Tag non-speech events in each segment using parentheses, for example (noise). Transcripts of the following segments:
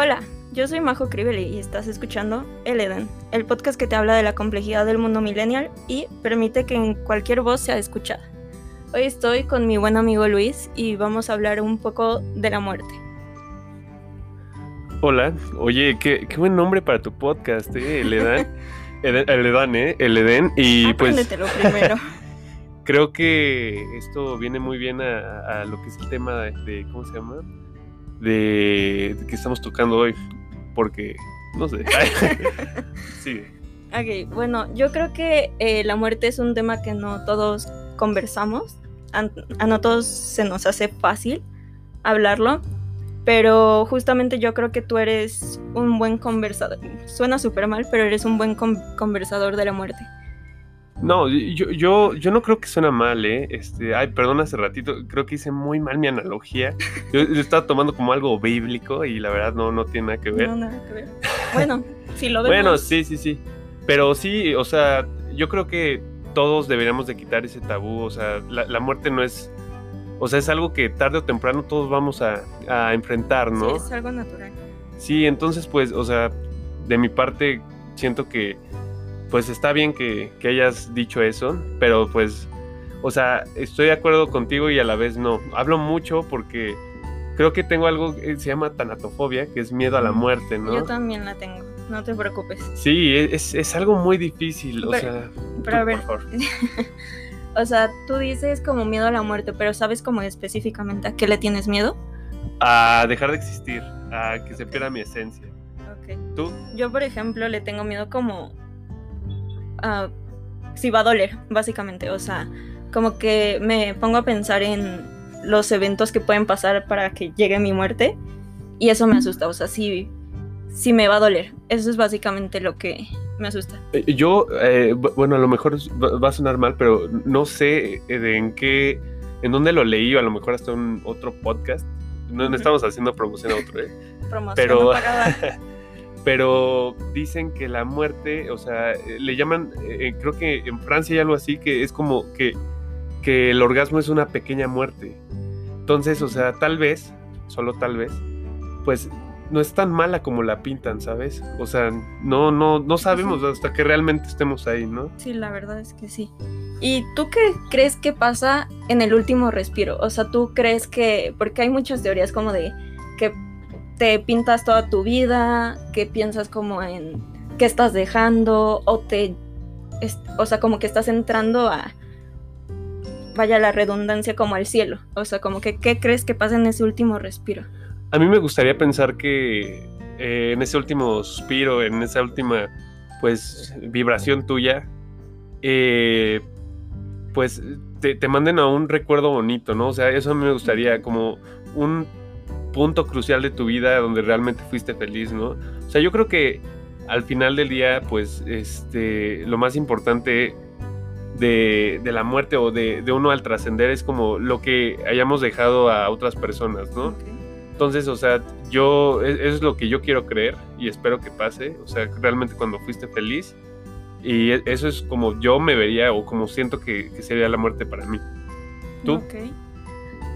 Hola, yo soy Majo Crivelli y estás escuchando El Eden, el podcast que te habla de la complejidad del mundo millennial y permite que en cualquier voz sea escuchada. Hoy estoy con mi buen amigo Luis y vamos a hablar un poco de la muerte. Hola, oye, qué, qué buen nombre para tu podcast, ¿eh? El Eden. (laughs) el, el Eden, ¿eh? El Eden. Y pues primero. (laughs) creo que esto viene muy bien a, a lo que es el tema de, de- ¿cómo se llama? De, de que estamos tocando hoy, porque, no sé. (laughs) sí, Ok, bueno, yo creo que eh, la muerte es un tema que no todos conversamos, a, a no todos se nos hace fácil hablarlo, pero justamente yo creo que tú eres un buen conversador. Suena súper mal, pero eres un buen con- conversador de la muerte. No, yo, yo, yo no creo que suena mal, ¿eh? Este, ay, perdón, hace ratito, creo que hice muy mal mi analogía. Yo, yo estaba tomando como algo bíblico y la verdad no, no tiene nada que ver. No, nada que ver. Bueno, si lo vemos. Bueno, sí, sí, sí. Pero sí, o sea, yo creo que todos deberíamos de quitar ese tabú. O sea, la, la muerte no es... O sea, es algo que tarde o temprano todos vamos a, a enfrentar, Sí, ¿no? es algo natural. Sí, entonces pues, o sea, de mi parte siento que pues está bien que, que hayas dicho eso, pero pues, o sea, estoy de acuerdo contigo y a la vez no. Hablo mucho porque creo que tengo algo que se llama tanatofobia, que es miedo a la muerte, ¿no? Yo también la tengo, no te preocupes. Sí, es, es algo muy difícil, o sea, Pero a ver, por favor. (laughs) o sea, tú dices como miedo a la muerte, pero ¿sabes como específicamente a qué le tienes miedo? a dejar de existir, a que se pierda mi esencia. Ok. ¿Tú? Yo, por ejemplo, le tengo miedo como a si va a doler, básicamente. O sea, como que me pongo a pensar en los eventos que pueden pasar para que llegue mi muerte y eso me asusta. O sea, sí, sí me va a doler. Eso es básicamente lo que me asusta. Eh, Yo, eh, bu- bueno, a lo mejor va a sonar mal, pero no sé eh, en qué, en dónde lo leí, o a lo mejor hasta un otro podcast. No, estamos haciendo promoción a otro, ¿eh? Promoción Pero, no. (laughs) pero dicen que la muerte, o sea, eh, le llaman, eh, creo que en Francia hay algo así, que es como que, que el orgasmo es una pequeña muerte. Entonces, o sea, tal vez, solo tal vez, pues no es tan mala como la pintan, ¿sabes? O sea, no, no, no sabemos hasta que realmente estemos ahí, ¿no? Sí, la verdad es que sí. ¿Y tú qué crees que pasa en el último respiro? O sea, ¿tú crees que, porque hay muchas teorías como de que te pintas toda tu vida, que piensas como en qué estás dejando, o te, o sea, como que estás entrando a, vaya la redundancia, como al cielo? O sea, como que, ¿qué crees que pasa en ese último respiro? A mí me gustaría pensar que eh, en ese último suspiro, en esa última, pues, vibración tuya, eh, pues, te, te manden a un recuerdo bonito, ¿no? O sea, eso a mí me gustaría como un punto crucial de tu vida donde realmente fuiste feliz, ¿no? O sea, yo creo que al final del día, pues, este, lo más importante de, de la muerte o de, de uno al trascender es como lo que hayamos dejado a otras personas, ¿no? Entonces, o sea, yo, e- eso es lo que yo quiero creer y espero que pase. O sea, realmente cuando fuiste feliz. Y e- eso es como yo me vería o como siento que, que sería la muerte para mí. ¿Tú?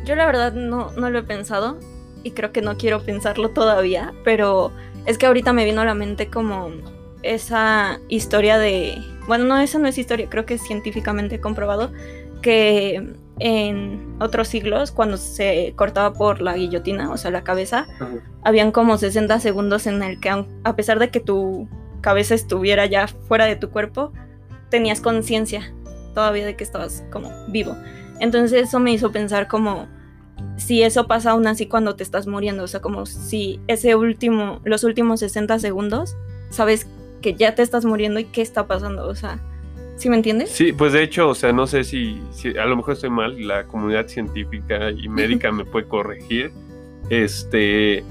Yo la verdad no, no lo he pensado y creo que no quiero pensarlo todavía, pero es que ahorita me vino a la mente como esa historia de... Bueno, no, esa no es historia, creo que es científicamente comprobado que en otros siglos, cuando se cortaba por la guillotina, o sea, la cabeza, habían como 60 segundos en el que a pesar de que tu cabeza estuviera ya fuera de tu cuerpo, tenías conciencia todavía de que estabas como vivo. Entonces eso me hizo pensar como si eso pasa aún así cuando te estás muriendo, o sea, como si ese último, los últimos 60 segundos, sabes que ya te estás muriendo y qué está pasando, o sea, ¿sí me entiendes? Sí, pues de hecho, o sea, no sé si, si a lo mejor estoy mal, la comunidad científica y (laughs) médica me puede corregir. Este,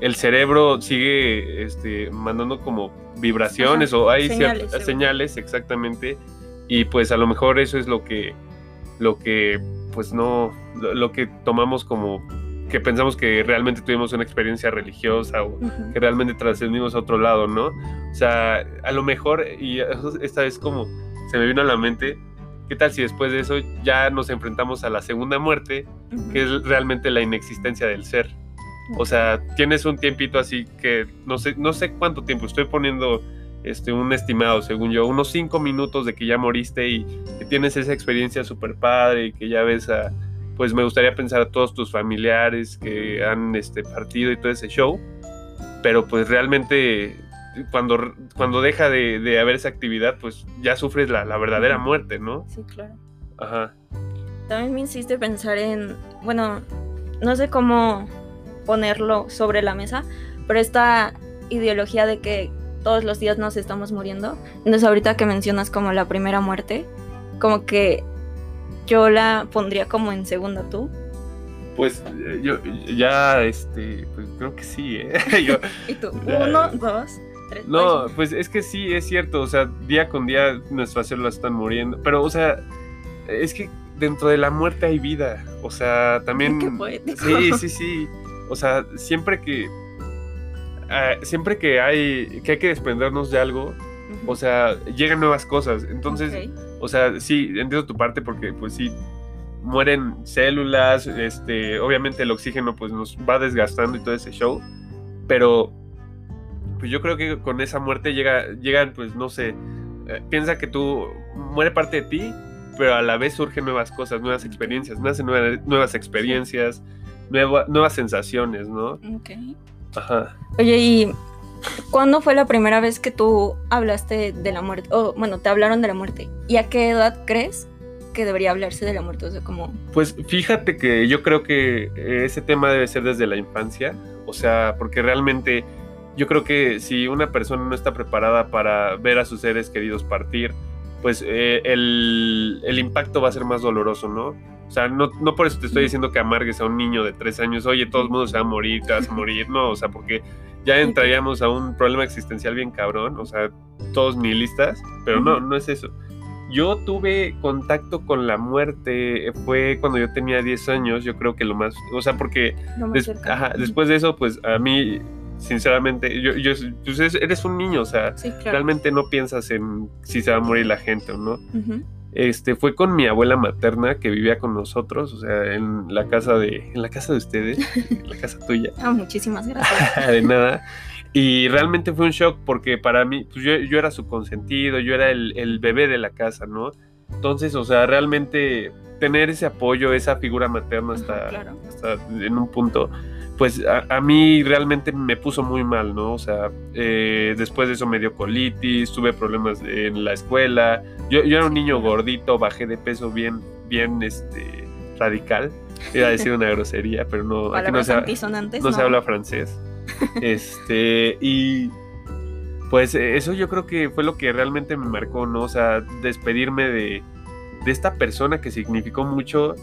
el cerebro sigue este, mandando como vibraciones Ajá, o hay señales, ciertas señales exactamente y pues a lo mejor eso es lo que, lo que, pues no, lo, lo que tomamos como que pensamos que realmente tuvimos una experiencia religiosa o Ujú. que realmente trascendimos a otro lado, ¿no? O sea, a lo mejor, y (laughs) esta vez como se me vino a la mente, ¿qué tal si después de eso ya nos enfrentamos a la segunda muerte, que es realmente la inexistencia del ser? O sea, tienes un tiempito así que no sé, no sé cuánto tiempo, estoy poniendo este, un estimado, según yo, unos cinco minutos de que ya moriste y que tienes esa experiencia súper padre y que ya ves a, pues me gustaría pensar a todos tus familiares que han este, partido y todo ese show, pero pues realmente cuando, cuando deja de, haber esa actividad, pues ya sufres la, la verdadera muerte, ¿no? Sí, claro. Ajá. También me hiciste pensar en, bueno, no sé cómo ponerlo sobre la mesa, pero esta ideología de que todos los días nos estamos muriendo. Entonces ahorita que mencionas como la primera muerte, como que yo la pondría como en segunda tú. Pues eh, yo ya, este, pues creo que sí, ¿eh? (laughs) (laughs) ¿Y tú? Uno, dos, tres. No, pues es que sí, es cierto, o sea, día con día nuestras células están muriendo, pero, o sea, es que dentro de la muerte hay vida, o sea, también... (laughs) Qué poético. Sí, sí, sí, o sea, siempre que... Ah, siempre que hay que hay que desprendernos de algo, o sea, llegan nuevas cosas. Entonces, o sea, sí, entiendo tu parte porque pues sí, mueren células, este, obviamente el oxígeno pues nos va desgastando y todo ese show, pero pues yo creo que con esa muerte llega, llegan pues no sé, eh, piensa que tú muere parte de ti, pero a la vez surgen nuevas cosas, nuevas experiencias, nacen nuevas, nuevas experiencias, nuevas sensaciones, ¿no? Ok. Ajá. Oye, y ¿Cuándo fue la primera vez que tú hablaste de la muerte? O bueno, te hablaron de la muerte. ¿Y a qué edad crees que debería hablarse de la muerte? O sea, como... Pues fíjate que yo creo que ese tema debe ser desde la infancia. O sea, porque realmente yo creo que si una persona no está preparada para ver a sus seres queridos partir, pues eh, el, el, impacto va a ser más doloroso, ¿no? O sea, no, no por eso te estoy diciendo que amargues a un niño de tres años, oye, todo el mundo se va a morir, te vas a morir, no, o sea, porque ya entraríamos a un problema existencial bien cabrón, o sea, todos nihilistas, pero no, no es eso. Yo tuve contacto con la muerte, fue cuando yo tenía 10 años, yo creo que lo más, o sea, porque después de eso, pues a mí, sinceramente, yo, yo pues eres un niño, o sea, realmente no piensas en si se va a morir la gente o no. Este, fue con mi abuela materna que vivía con nosotros, o sea, en la casa de, en la casa de ustedes, en la casa tuya. (laughs) Ah, muchísimas gracias. (laughs) de nada. Y realmente fue un shock porque para mí, pues yo, yo era su consentido, yo era el, el, bebé de la casa, ¿no? Entonces, o sea, realmente tener ese apoyo, esa figura materna hasta, hasta en un punto, pues a, mí realmente me puso muy mal, ¿no? O sea, eh, después de eso me dio colitis, tuve problemas en la escuela. Yo, yo era un niño gordito, bajé de peso bien, bien este, radical. Iba a decir una (laughs) grosería, pero no, aquí no, se, no, se habla francés. Este, y pues eso yo creo que fue lo que realmente me marcó, ¿no? O sea, despedirme de, de esta persona que significó mucho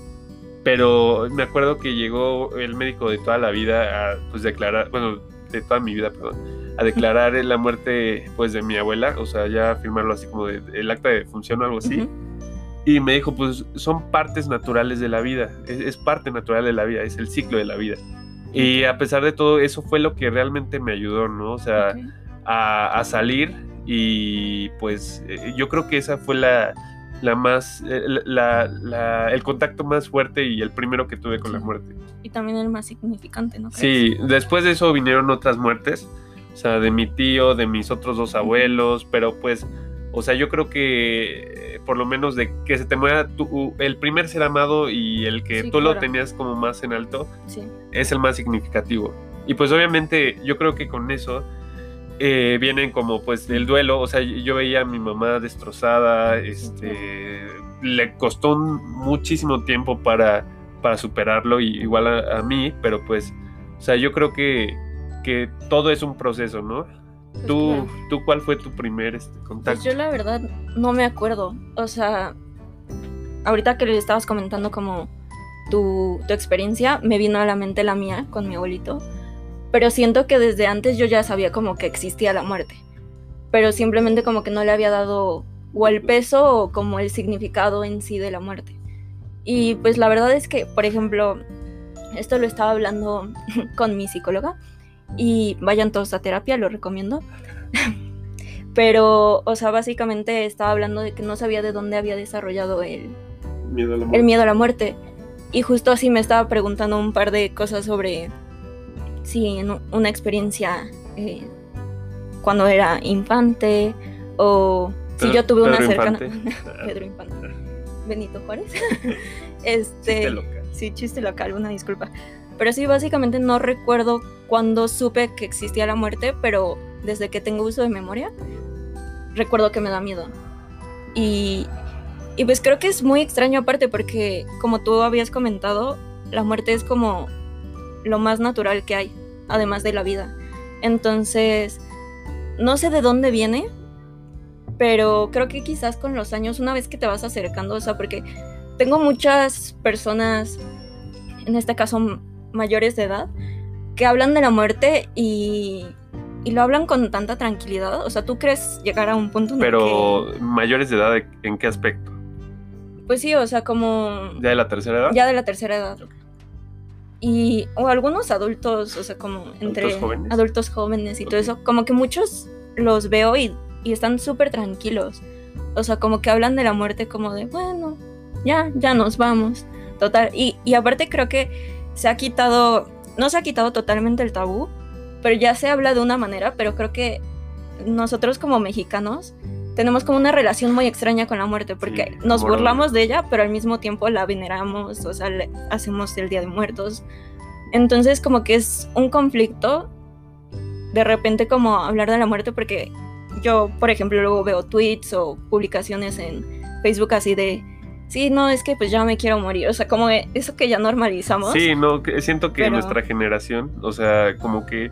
pero me acuerdo que llegó el médico de toda la vida a pues declarar, bueno, de toda mi vida, perdón, a declarar la muerte pues de mi abuela, o sea, ya firmarlo así como de, el acta de función o algo así. Y me dijo, pues son partes naturales de la vida, es, parte natural de la vida, es el ciclo de la vida. Y a pesar de todo, eso fue lo que realmente me ayudó, ¿no? O sea, a, a, salir y pues eh, yo creo que esa fue la, la más, eh, la, el contacto más fuerte y el primero que tuve con la muerte. Y también el más significante, ¿no? Sí, después de eso vinieron otras muertes, o sea, de mi tío, de mis otros dos abuelos, pero pues, o sea, yo creo que eh, por lo menos de que se te muera tu, el primer ser amado y el que tú lo tenías como más en alto, es el más significativo. Y pues obviamente yo creo que con eso eh, vienen como pues el duelo, o sea, yo veía a mi mamá destrozada, este, le costó muchísimo tiempo para, para superarlo, y, igual a, mí, pero pues, o sea, yo creo que, que todo es un proceso, ¿no? Pues ¿Tú, ¿Tú cuál fue tu primer este, pues contacto? Pues yo la verdad no me acuerdo, o sea, ahorita que le estabas comentando como tu, tu experiencia, me vino a la mente la mía con mi abuelito pero siento que desde antes yo ya sabía como que existía la muerte, pero simplemente como que no le había dado o el peso o como el significado en sí de la muerte. Y pues la verdad es que, por ejemplo, esto lo estaba hablando (laughs) con mi psicóloga y vayan todos a terapia, lo recomiendo. (laughs) Pero, o sea, básicamente estaba hablando de que no sabía de dónde había desarrollado el miedo a la muerte. Y justo así me estaba preguntando un par de cosas sobre si en una experiencia eh, cuando era infante o si yo tuve una cercana. Infante. (laughs) Pedro Infante. Benito Juárez. (laughs) Chiste este. local. Sí, chiste local, una disculpa. Pero sí, básicamente no recuerdo cuándo supe que existía la muerte, pero desde que tengo uso de memoria, recuerdo que me da miedo. Y, y pues creo que es muy extraño aparte porque, como tú habías comentado, la muerte es como lo más natural que hay, además de la vida. Entonces, no sé de dónde viene, pero creo que quizás con los años, una vez que te vas acercando, o sea, porque tengo muchas personas, en este caso mayores de edad, que hablan de la muerte y, y lo hablan con tanta tranquilidad. O sea, ¿tú crees llegar a un punto en Pero mayores de edad, ¿en qué aspecto? Pues sí, o sea, como ¿Ya de la tercera edad? ya de la tercera edad. Y, o algunos adultos, o sea, como entre jóvenes? adultos jóvenes y todo eso, como que muchos los veo y, y están súper tranquilos. O sea, como que hablan de la muerte como de, bueno, ya, ya nos vamos. Total. Y, y aparte creo que se ha quitado, no se ha quitado totalmente el tabú, pero ya se habla de una manera, pero creo que nosotros como mexicanos tenemos como una relación muy extraña con la muerte, porque Sí, nos burlamos de ella, pero al mismo tiempo la veneramos, o sea, le hacemos el Día de Muertos. Entonces como que es un conflicto de repente como hablar de la muerte, porque yo, por ejemplo, luego veo tweets o publicaciones en Facebook así de, sí, no, es que pues ya me quiero morir, o sea, como eso que ya normalizamos. Sí, no, siento que Pero- nuestra generación, o sea, como que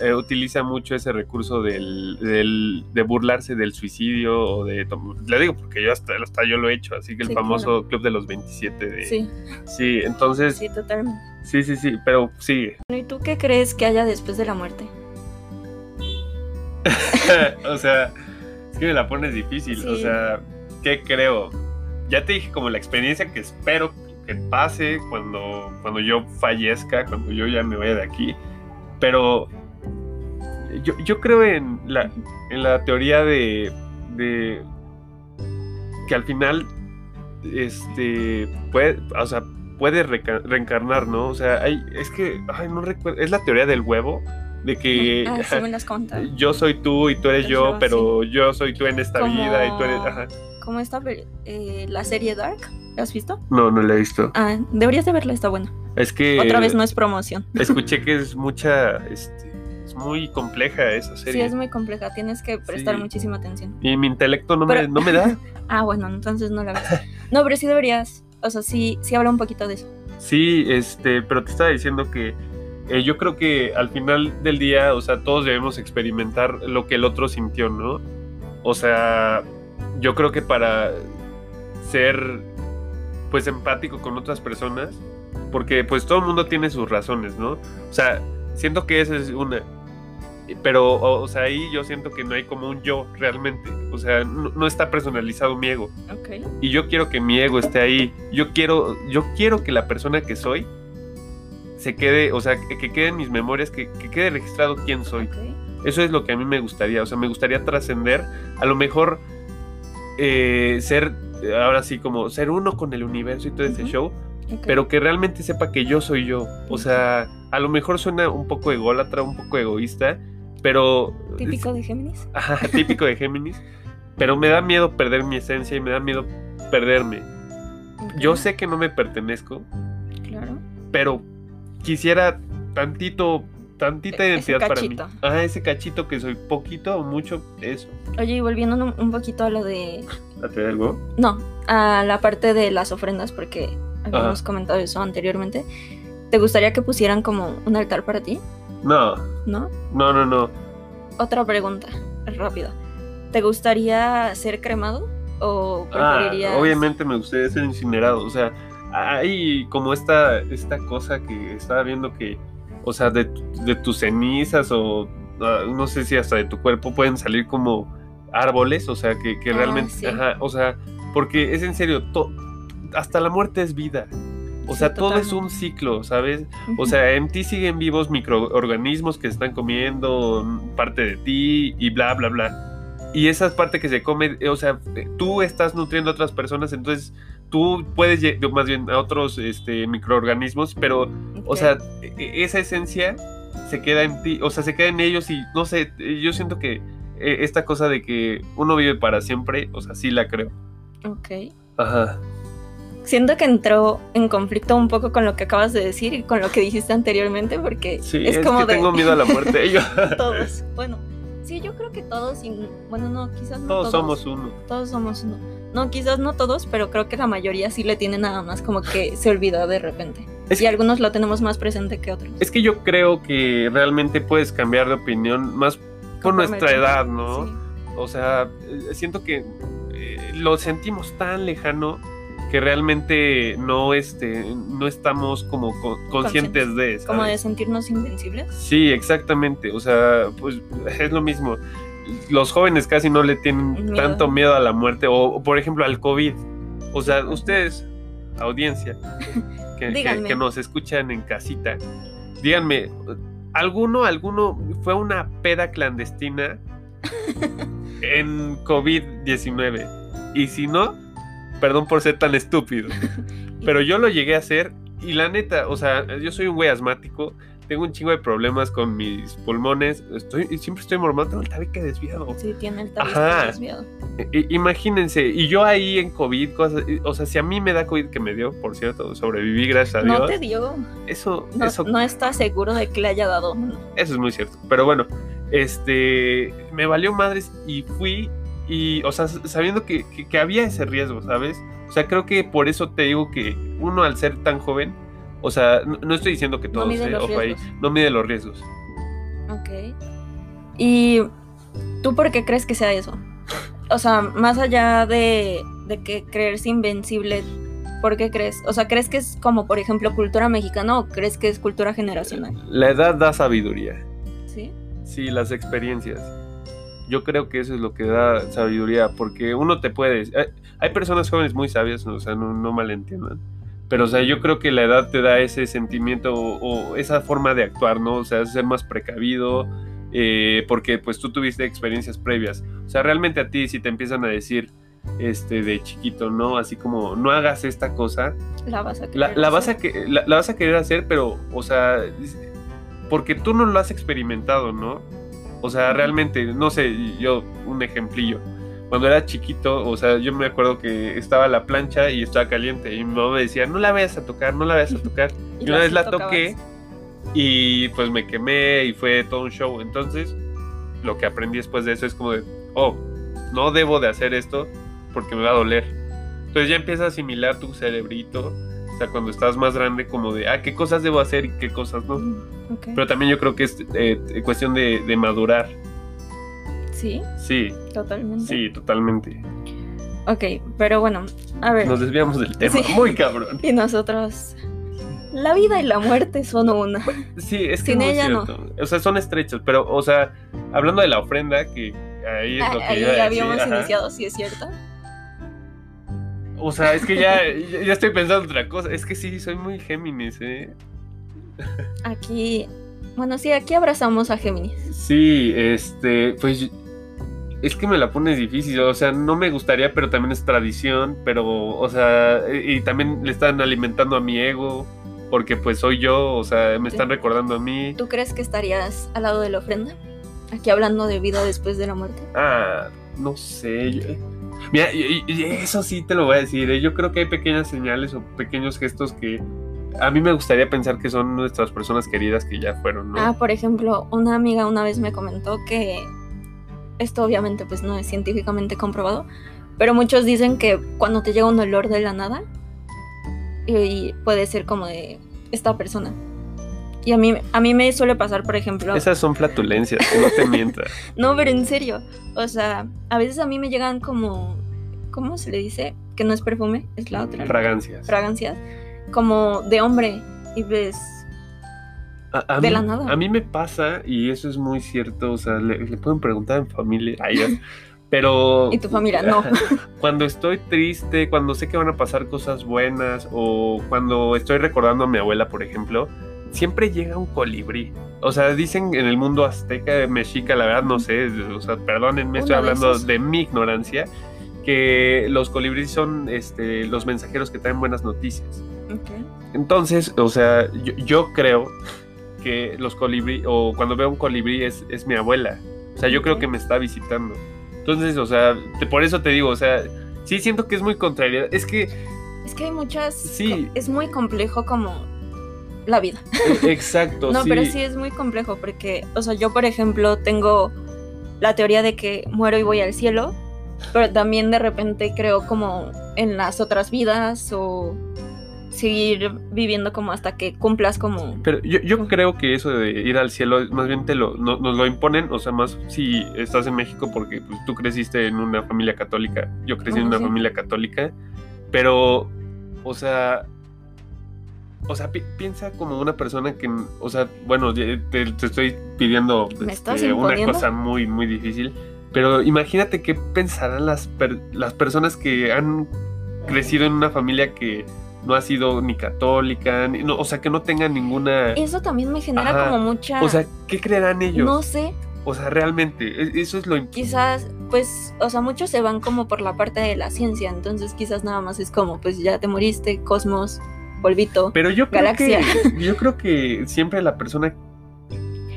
eh, utiliza mucho ese recurso del, del- de burlarse del suicidio o de... tom- Le digo porque yo hasta, hasta yo lo he hecho, así que el Sí, famoso claro. Club de los 27 de... Sí, Sí, entonces, sí. sí, totalmente. sí, sí, pero sí. ¿Y tú qué crees que haya después de la muerte? (laughs) o sea, es que me la pones difícil, o Sí. sea, ¿qué creo? Ya te dije como la experiencia que espero que pase cuando, cuando yo fallezca, cuando yo ya me vaya de aquí, pero yo, yo creo en la, en la teoría de, de que al final este puede, o sea, puede reencarnar, ¿no? O sea, hay, es que, ay, no recuerdo, es la teoría del huevo, de que Ah, sí me yo soy tú y tú eres yo, Yo, pero yo soy tú en esta Como- vida y tú eres... Ajá. ¿Cómo está eh, la serie Dark? ¿La has visto? No, no la he visto. Ah, deberías de verla, está buena. Es que... Otra vez no es promoción. Escuché que es mucha... Este, es muy compleja esa Sí, serie. es muy compleja, tienes que prestar Sí. muchísima atención. Y mi intelecto no, me, no me da. (laughs) Ah, bueno, entonces no la ves. No, pero sí deberías. O sea, sí, sí habla un poquito de eso. Sí, este, pero te estaba diciendo que eh, yo creo que al final del día, o sea, todos debemos experimentar lo que el otro sintió, ¿no? O sea, yo creo que para ser, pues, empático con otras personas, porque pues todo el mundo tiene sus razones, ¿no? O sea, siento que esa es una. Pero, o, o sea, ahí yo siento que no hay como un yo realmente. O sea, no, no está personalizado mi ego y yo quiero que mi ego esté ahí. Yo quiero, yo quiero que la persona que soy se quede, o sea, que, que quede en mis memorias, que, que quede registrado quién soy. Eso es lo que a mí me gustaría. O sea, me gustaría trascender, a lo mejor eh, ser, eh, ahora sí, como ser uno con el universo y todo ese show, pero que realmente sepa que yo soy yo. O sea, a lo mejor suena un poco ególatra, un poco egoísta, pero... Típico de Géminis. (laughs) Ajá, típico de Géminis. Pero me da miedo perder mi esencia y me da miedo perderme. Ok, Yo sé que no me pertenezco, Claro. pero quisiera tantito, tantita E- identidad para mí. cachito. Ah, ese cachito que soy poquito o mucho, eso. Oye, y volviendo un, poquito a lo de. ¿A te algo? No, a la parte de las ofrendas, porque habíamos comentado eso anteriormente. ¿Te gustaría que pusieran como un altar para ti? No, ¿No? no, no, no. Otra pregunta, rápida. ¿Te gustaría ser cremado? ¿O Ah, preferirías.? obviamente me gustaría ser incinerado. O sea, hay como esta, esta cosa que estaba viendo que, o sea, de, de tus cenizas o ah, no sé si hasta de tu cuerpo pueden salir como árboles. O sea, que, que Ah, realmente, sí. ajá, o sea, porque es en serio, to- hasta la muerte es vida. O Sí, sea, todo es un ciclo, ¿sabes? O sea, en ti siguen vivos microorganismos que están comiendo parte de ti y bla, bla, bla. Y esa parte que se come, eh, o sea, eh, tú estás nutriendo a otras personas, entonces tú puedes, más bien a otros este, microorganismos, pero, o sea, e- e- esa esencia se queda en ti, o sea, se queda en ellos y no sé, yo siento que eh, esta cosa de que uno vive para siempre, o sea, sí la creo. Ok. Ajá. Siento que entró en conflicto un poco con lo que acabas de decir y con lo que dijiste anteriormente, porque Sí, es, es, como que de tengo miedo a la muerte. Yo- (laughs) todos. (laughs) Bueno, sí, yo creo que todos, y, bueno, no, quizás no Todos todos. somos uno. Todos somos uno. No, quizás no todos, pero creo que la mayoría sí le tiene nada más como que se olvidó de repente. Es y que- algunos lo tenemos más presente que otros. Es que yo creo que realmente puedes cambiar de opinión más por nuestra edad, ¿no? Sí. O sea, eh, siento que eh, lo sentimos tan lejano que realmente no, este, no estamos como co- conscientes de eso. Como de sentirnos invencibles. Sí, exactamente. O sea, pues es lo mismo. Los jóvenes casi no le tienen Miedo. tanto miedo a la muerte o, o, por ejemplo, al COVID. O sea, ustedes, audiencia, (laughs) que, que- Díganme. que nos escuchan en casita, díganme, ¿alguno, alguno fue una peda clandestina (laughs) en COVID-19? Y si no, perdón por ser tan estúpido. (laughs) Pero yo lo llegué a hacer y la neta, o sea, yo soy un güey asmático, tengo un chingo de problemas con mis pulmones, estoy, siempre estoy mormado, tengo el tabique desviado. Sí, tiene el tabique Ajá. desviado. I- imagínense, y yo ahí en COVID, cosas, o sea, si a mí me da COVID que me dio, por cierto, sobreviví gracias a Dios. No te dio. Eso, No, eso, no estás seguro de que le haya dado. eso es muy cierto. Pero bueno, este, me valió madres y fui, y, o sea, sabiendo que, que- que había ese riesgo, ¿sabes? O sea, creo que por eso te digo que uno al ser tan joven, o sea, no, no estoy diciendo que No todos, mide eh, los ojo ahí, no mide los riesgos. Ok. ¿Y tú por qué crees que sea eso? O sea, más allá de, de que creerse invencible, ¿por qué crees? O sea, ¿crees que es como, por ejemplo, cultura mexicana o crees que es cultura generacional? La edad da sabiduría. ¿Sí? Sí, las experiencias. Yo creo que eso es lo que da sabiduría, porque uno te puede... Hay, hay personas jóvenes muy sabias, ¿no? o sea, no, no malentiendan. Pero, o sea, yo creo que la edad te da ese sentimiento o, o esa forma de actuar, ¿no? O sea, ser más precavido, eh, porque pues tú tuviste experiencias previas. O sea, realmente a ti si te empiezan a decir, este, de chiquito, ¿no? Así como, no hagas esta cosa, La vas a querer la, la vas a hacer. que, la, la vas a querer hacer, pero, o sea, porque tú no lo has experimentado, ¿no? O sea, realmente, no sé, yo, un ejemplillo. Cuando era chiquito, o sea, yo me acuerdo que estaba la plancha y estaba caliente. Y mi mamá me decía, no la vayas a tocar, no la vayas a (laughs) tocar. Y una vez la tocabas. toqué y pues me quemé y fue todo un show. Entonces, lo que aprendí después de eso es como de, oh, no debo de hacer esto porque me va a doler. Entonces ya empieza a asimilar tu cerebrito. O sea, cuando estás más grande, como de, ah, qué cosas debo hacer y qué cosas no. Ok. Pero también yo creo que es eh, cuestión de, de madurar. Sí, Sí, totalmente. sí, totalmente. Ok, pero bueno, a ver. Nos desviamos del tema. Sí. Muy cabrón. (laughs) Y nosotros. La vida y la muerte son una. Sí, es que Sin es muy ella no. cierto. O sea, son estrechos, pero, o sea, hablando de la ofrenda, que ahí es lo que Ahí ya habíamos iniciado, sí es cierto. O sea, es que ya, ya estoy pensando otra cosa. Es que sí, soy muy Géminis, ¿eh? Aquí. Bueno, sí, aquí abrazamos a Géminis. Sí, este, pues es que me la pones difícil, o sea, no me gustaría, pero también es tradición, pero, o sea, y, y también le están alimentando a mi ego, porque pues soy yo, o sea, me están recordando a mí. ¿Tú crees que estarías al lado de la ofrenda? Aquí hablando de vida después de la muerte. Ah, no sé. Mira, y, eso sí te lo voy a decir, ¿eh? yo creo que hay pequeñas señales o pequeños gestos que a mí me gustaría pensar que son nuestras personas queridas que ya fueron, ¿no? Ah, por ejemplo, una amiga una vez me comentó que esto obviamente pues no es científicamente comprobado, pero muchos dicen que cuando te llega un olor de la nada y puede ser como de esta persona. Y a mí, a mí me suele pasar, por ejemplo, Esas son flatulencias, no te (laughs) mientas. no, pero en serio, o sea, a veces a mí me llegan como, ¿cómo se le dice? Que no es perfume, es la otra. Fragancias. Fragancias, como de hombre. Y ves, A, a de mí, la nada. A mí me pasa, y eso es muy cierto, o sea, le, le pueden preguntar en familia, a ellas, (laughs) pero... y tu familia no. (laughs) Cuando estoy triste, cuando sé que van a pasar cosas buenas, o cuando estoy recordando a mi abuela, por ejemplo, siempre llega un colibrí. O sea, dicen en el mundo azteca, mexica, la verdad no sé, o sea, perdónenme, estoy hablando de mi ignorancia, que los colibríes son este, los mensajeros que traen buenas noticias. Ok. Entonces, o sea, yo, yo creo que los colibrí, o cuando veo un colibrí es, es mi abuela. O sea, yo creo que me está visitando. Entonces, o sea, te- por eso te digo, o sea, sí siento que es muy contrario. Es que, Es que hay muchas... Sí. Es muy complejo como la vida. eh, exacto, (laughs) No, sí. pero sí es muy complejo porque, o sea, yo por ejemplo tengo la teoría de que muero y voy al cielo, pero también de repente creo como en las otras vidas o seguir viviendo como hasta que cumplas como... Pero yo, yo creo que eso de ir al cielo, más bien te lo, no- nos lo imponen, o sea, más si estás en México porque pues, tú creciste en una familia católica, yo crecí en una sí. familia católica, pero, o sea, o sea, pi- piensa como una persona que, o sea, bueno, te, te estoy pidiendo ¿Me estás este, una cosa muy, muy difícil, pero imagínate qué pensarán las, per- las personas que han crecido en una familia que no ha sido ni católica, ni- no, o sea, que no tengan ninguna... Eso también me genera Ajá. como mucha... O sea, ¿qué creerán ellos? no sé, O sea, realmente, e- eso es lo imp- quizás, pues, o sea, muchos se van como por la parte de la ciencia, entonces quizás nada más es como, pues ya te moriste, cosmos, polvito. Pero yo creo Galaxia. que (laughs) yo creo que siempre la persona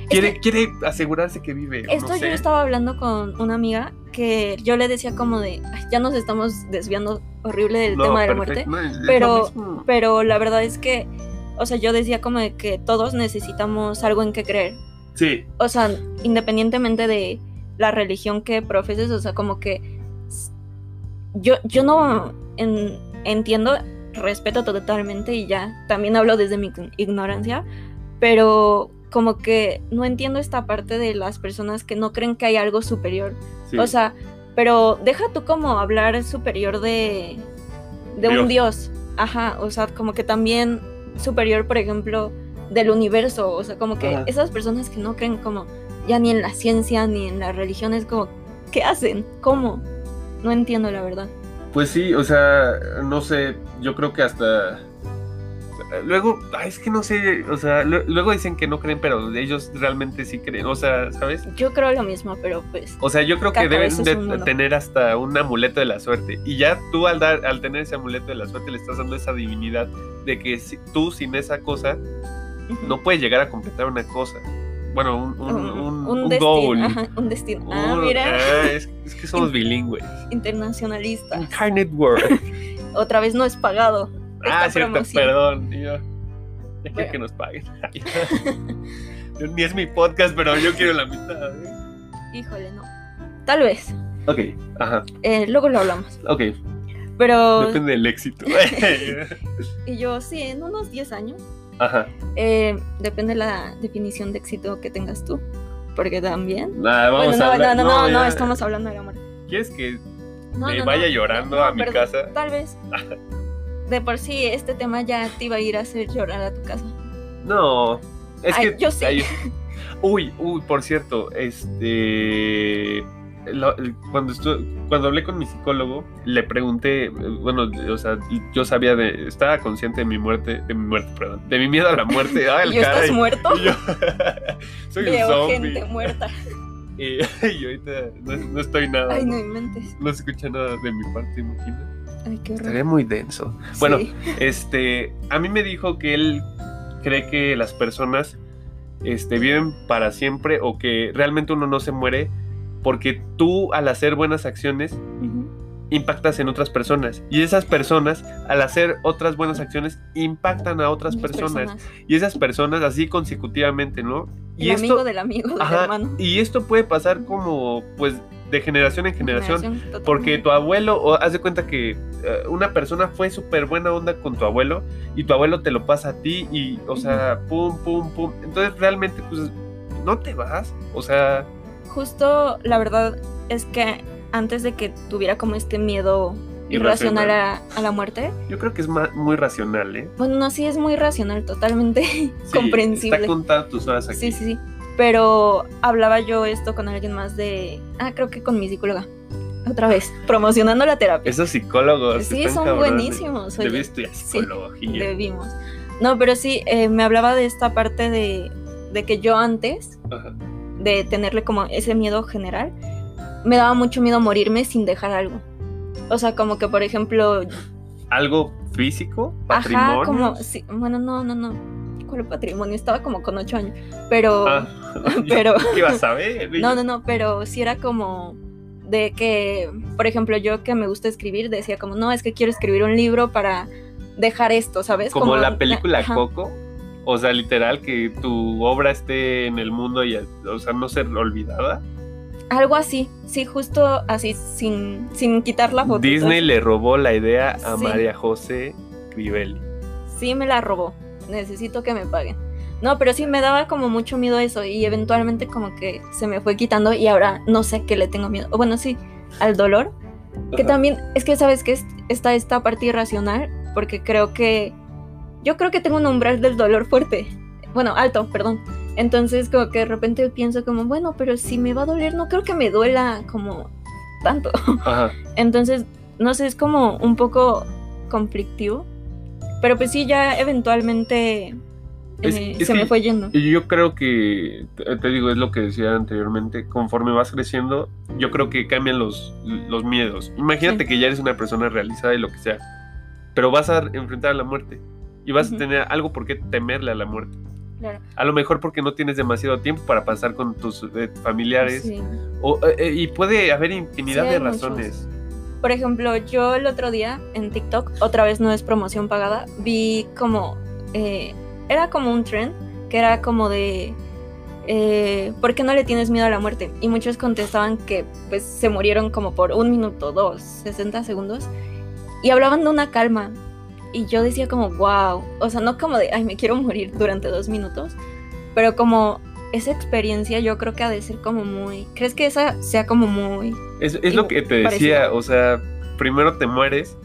quiere, quiere asegurarse que vive. Esto no yo estaba hablando con una amiga que yo le decía como de, "Ay, ya nos estamos desviando horrible del No, tema de la muerte, no, pero- pero la verdad es que, o sea, yo decía como de que todos necesitamos algo en que creer, Sí, o sea, independientemente de la religión que profeses, o sea, como que yo, yo no en- entiendo, respeto totalmente y ya, también hablo desde mi ign- ignorancia, pero como que no entiendo esta parte de las personas que no creen que hay algo superior. sí. O sea, pero deja tú como hablar superior de, de un dios. Ajá, o sea, como que también superior, por ejemplo, del universo. O sea, como que Ajá. esas personas que no creen como ya ni en la ciencia ni en la religión es como, ¿qué hacen? ¿Cómo? No entiendo la verdad. Pues sí, o sea, no sé, yo creo que hasta luego, es que no sé, o sea, lu- luego dicen que no creen, pero ellos realmente sí creen, o sea, ¿sabes? Yo creo lo mismo, pero pues... O sea, yo creo que deben de tener hasta un amuleto de la suerte. Y ya tú al dar, al tener ese amuleto de la suerte le estás dando esa divinidad de que si- tú sin esa cosa no puedes llegar a completar una cosa. Bueno, un, un, un, un destino. goal. ajá, un destino. Ah, mira, ah, es, es que somos (laughs) bilingües. internacionalista. Incarnate Word. (laughs) Otra vez no es pagado. ah, cierto, promoción. perdón. Yo, Bueno. que nos paguen. (laughs) Yo- Ni es mi podcast, pero yo quiero la mitad. ¿eh? Híjole, no. Tal vez. Ok, ajá, Eh, luego lo hablamos. ok. Pero... Depende del éxito. Y yo, sí, en unos 10 años. ajá. Eh, depende la definición de éxito que tengas tú. Porque también. Nada, vamos bueno, no, a no, no, no, no, ya. estamos hablando de amor. ¿Quieres que No, me no, vaya no, llorando no, a mi perdón, casa? Tal vez. (laughs) De por sí, este tema ya te iba a ir a hacer llorar a tu casa. No, es Ay, que. yo sí. ay, uy, uy, por cierto, este. Lo- cuando, estu- cuando hablé con mi psicólogo, le pregunté, bueno, o sea, yo sabía de. Estaba consciente de mi muerte, de mi muerte, perdón, de mi miedo a la muerte. (laughs) Ay, ¿Y estás muerto? Y yo, (laughs) soy un Veo zombie. gente muerta. (laughs) Y, y ahorita no, no estoy nada. Ay, no inventes. No se escucha nada de mi parte, imagina. Ay, qué horror. Estaría muy denso. Bueno, Sí. este, a mí me dijo que él cree que las personas este, viven para siempre o que realmente uno no se muere porque tú al hacer buenas acciones impactas en otras personas y esas personas al hacer otras buenas acciones impactan a otras personas, y esas personas así consecutivamente, ¿no? Y El amigo del amigo del ajá, hermano. y esto puede pasar como pues de generación en generación Generación, porque tu abuelo, o haz de cuenta que eh, una persona fue súper buena onda con tu abuelo y tu abuelo te lo pasa a ti y, o sea, pum, pum, pum. Entonces realmente, pues, no te vas. O sea, Justo la verdad es que antes de que tuviera como este miedo irracional a, a la muerte, yo creo que es muy racional, ¿eh? bueno, no, sí es muy racional, totalmente Sí, (laughs) comprensible. Está contada tus horas aquí. Sí, sí, sí. Pero hablaba yo esto con alguien más de. Ah, creo que con mi psicóloga. Otra vez, promocionando la terapia. Esos psicólogos. sí, son cabrones. buenísimos. oye. Debí estudiar Sí, psicología. debimos. No, pero sí, eh, me hablaba de esta parte de, de que yo antes Ajá. De tenerle como ese miedo general, me daba mucho miedo morirme sin dejar algo. O sea, como que, por ejemplo, Algo físico, patrimonio. ajá, como, sí, bueno, no, no, no. ¿cuál patrimonio? Estaba como con ocho años. Pero, Ah, (laughs) pero, (laughs) ¿Qué ibas a ver? (laughs) no, no, no, pero sí era como de que, por ejemplo, yo que me gusta escribir, decía como, no, es que quiero escribir un libro para dejar esto, ¿sabes? Como la película. Coco. O sea, literal, que tu obra esté en el mundo y, o sea, no ser olvidada. Algo así, sí, justo así, sin, sin quitar la foto. Disney le robó la idea a Sí. María José Crivelli. Sí, me la robó. Necesito que me paguen. No, pero sí me daba como mucho miedo eso y eventualmente como que se me fue quitando y ahora no sé qué le tengo miedo. O bueno, sí, al dolor. Que Ajá. también, es que sabes que es- está esta parte irracional porque creo que, yo creo que tengo un umbral del dolor fuerte. Bueno, alto, perdón. Entonces como que de repente pienso como, bueno, pero si me va a doler, no creo que me duela como tanto. (laughs) Ajá. Entonces, no sé, es como un poco conflictivo. Pero pues sí, ya eventualmente Es- eh, es se me fue yendo. Y yo creo que, te te digo, es lo que decía anteriormente, conforme vas creciendo, yo creo que cambian los, los miedos. Imagínate Sí. que ya eres una persona realizada y lo que sea, pero vas a enfrentar a la muerte y vas a tener algo por qué temerle a la muerte. Claro. A lo mejor porque no tienes demasiado tiempo para pasar con tus eh, familiares. Sí. o, eh, eh, y puede haber infinidad Sí, de muchos. razones. Por ejemplo, yo el otro día en TikTok, otra vez no es promoción pagada, vi como. eh, era como un trend que era como de. ¿Por qué no le tienes miedo a la muerte? Y muchos contestaban que pues se murieron como por un minuto, dos, 60 segundos. Y hablaban de una calma. Y yo decía como, wow. O sea, no como de, ay, me quiero morir durante dos minutos. Pero como esa experiencia yo creo que ha de ser como muy... ¿Crees que esa sea como muy... Es, es lo que te decía, o sea, primero te mueres,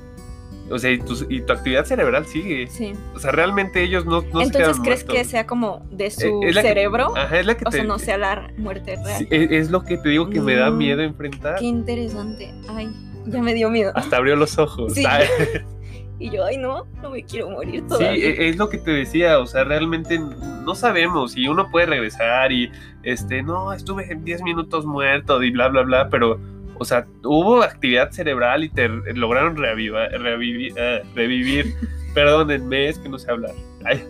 o sea, y tu, y tu actividad cerebral sigue. Sí. O sea, realmente ellos no, no se Entonces, quedan ¿crees muertos. que sea como de su Eh, es la que- cerebro? Ajá, es la que o te... sea, no sea la muerte real. Sí, es, es lo que te digo que me da No. miedo enfrentar. Qué interesante. Ay, ya me dio miedo. Hasta abrió los ojos. Sí. (laughs) Y yo, ay, no, no me quiero morir Sí, todavía. e- es lo que te decía, o sea, realmente no sabemos y uno puede regresar y, este, no, estuve en 10 minutos muerto y bla, bla, bla, pero, o sea, hubo actividad cerebral y te lograron reavivar, eh, revivir, (laughs) perdónenme, es que no sé hablar. Ay,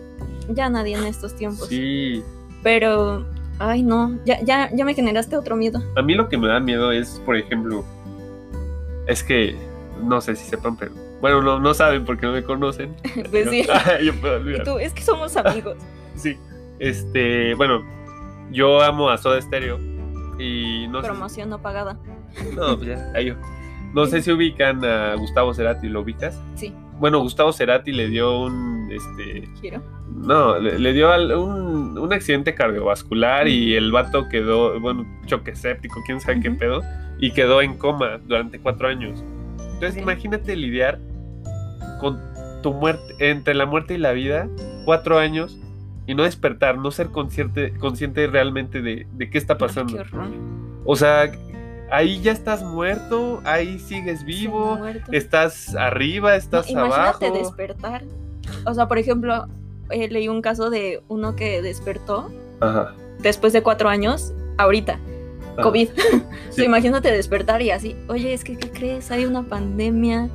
Ya nadie en estos tiempos. sí, Pero, ay, no, ya, ya, ya me generaste otro miedo. a mí lo que me da miedo es, por ejemplo, es que, no sé si sepan, pero, bueno, no, no saben porque no me conocen. (laughs) Pues sí. (laughs) Yo puedo tú, es que somos amigos. (laughs) Sí. Este, bueno, yo amo a Soda Stereo y no sé. Promoción no pagada. No, pues ya, ahí yo. No sé si ubican a Gustavo Cerati, ¿lo ubicas? Sí, Bueno, Gustavo Cerati le dio un, este, quiero. no, le, le dio al- un, un accidente cardiovascular y el vato quedó, bueno, choque séptico, quién sabe qué pedo, y quedó en coma durante cuatro años. Entonces, imagínate lidiar con tu muerte, entre la muerte y la vida, cuatro años, y no despertar, no ser consciente, consciente realmente de, de qué está pasando. qué. O sea, ahí ya estás muerto, ahí sigues vivo, estás arriba, No, estás imagínate abajo. despertar. O sea, por ejemplo, eh, leí un caso de uno que despertó Ajá. después de cuatro años, ahorita, ajá. COVID. (laughs) O sea, Sí. imagínate despertar y así, oye, es que, ¿qué crees? Hay una pandemia.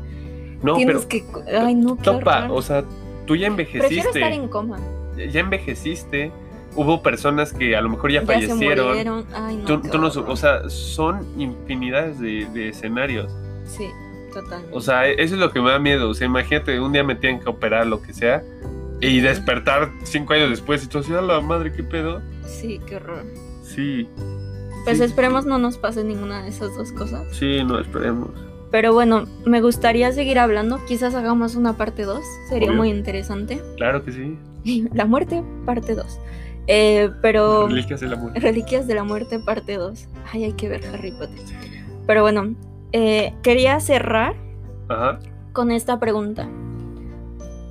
No, Tienes pero que. Ay, no, qué topa, o sea, tú ya Prefiero estar envejeciste, en coma. ya envejeciste, hubo personas que a lo mejor ya, fallecieron. Ay, no. Tú, no, o sea, son infinidades de, de escenarios. Sí, totalmente. O sea, eso es lo que me da miedo. O sea, imagínate, un día me tienen que operar, lo que sea, y despertar cinco años después y tú así, a la madre, ¿qué pedo? Sí, qué horror. Sí. Pues sí, esperemos no nos pase ninguna de esas dos cosas. Sí, no, esperemos. Pero bueno, me gustaría seguir hablando. Quizás hagamos una parte 2. Sería Obvio. muy interesante. Claro que sí. (laughs) La muerte, parte 2. Eh, pero. Reliquias del amor. Reliquias de la muerte, parte 2. Ay, hay que ver Harry Potter. Pero bueno, eh, quería cerrar Ajá. con esta pregunta.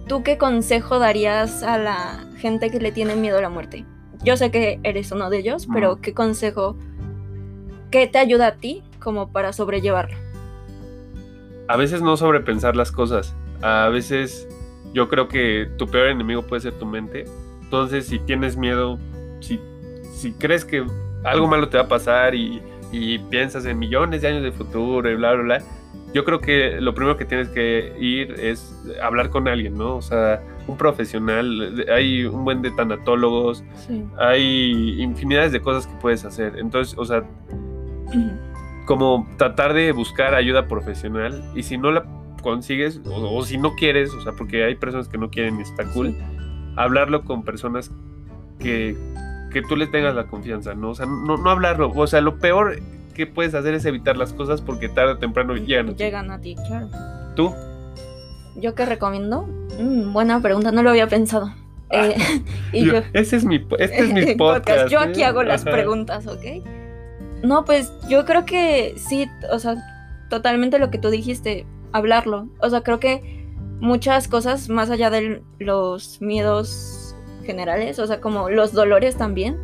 ¿Tú qué consejo darías a la gente que le tiene miedo a la muerte? Yo sé que eres uno de ellos, pero. ¿qué consejo, qué te ayuda a ti como para sobrellevarlo? A veces no sobrepensar las cosas. A veces yo creo que tu peor enemigo puede ser tu mente. Entonces, si tienes miedo, si, si crees que algo malo te va a pasar y, y piensas en millones de años de futuro y bla, bla, bla, yo creo que lo primero que tienes que ir es hablar con alguien, ¿no? O sea, un profesional, hay un buen de tanatólogos, hay infinidades de cosas que puedes hacer. Entonces, o sea, (clears throat) como tratar de buscar ayuda profesional y si no la consigues o, si no quieres, o sea, porque hay personas que no quieren y está cool, hablarlo con personas que, que tú le tengas la confianza, ¿no? O sea, no, no hablarlo, o sea, lo peor que puedes hacer es evitar las cosas porque tarde o temprano llegan a ti. Llegan a ti, claro. ¿Tú? ¿Yo qué recomiendo? Mm, buena pregunta, no lo había pensado. Ah, eh, (laughs) y yo, ese es mi, este es mi (laughs) podcast. Yo aquí ¿eh? hago las preguntas, ¿ok? No, pues yo creo que sí, o sea, totalmente lo que tú dijiste, hablarlo. O sea, creo que muchas cosas más allá de los miedos generales, o sea, como los dolores también,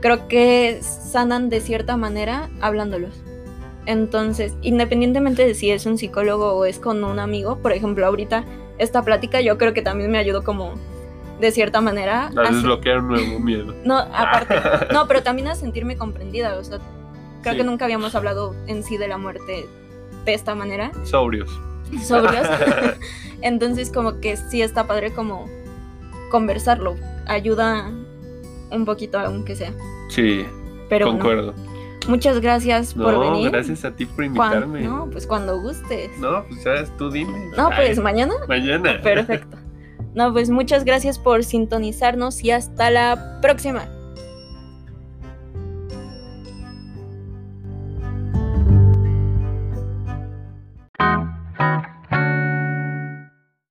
creo que sanan de cierta manera hablándolos. Entonces, independientemente de si es un psicólogo o es con un amigo, por ejemplo, ahorita esta plática yo creo que también me ayudó como de cierta manera a, desbloquear un nuevo miedo. No, aparte, (laughs) no, pero también a sentirme comprendida, o sea, creo que nunca habíamos hablado en sí de la muerte de esta manera. Sobrios. Sobrios. (laughs) Entonces, como que sí está padre como conversarlo, ayuda un poquito aunque sea. Sí, Pero concuerdo. muchas gracias por venir. Gracias a ti por invitarme. no, pues cuando gustes. No, pues sabes, tú dime. No, pues mañana. Mañana. Perfecto. No, pues muchas gracias por sintonizarnos y hasta la próxima.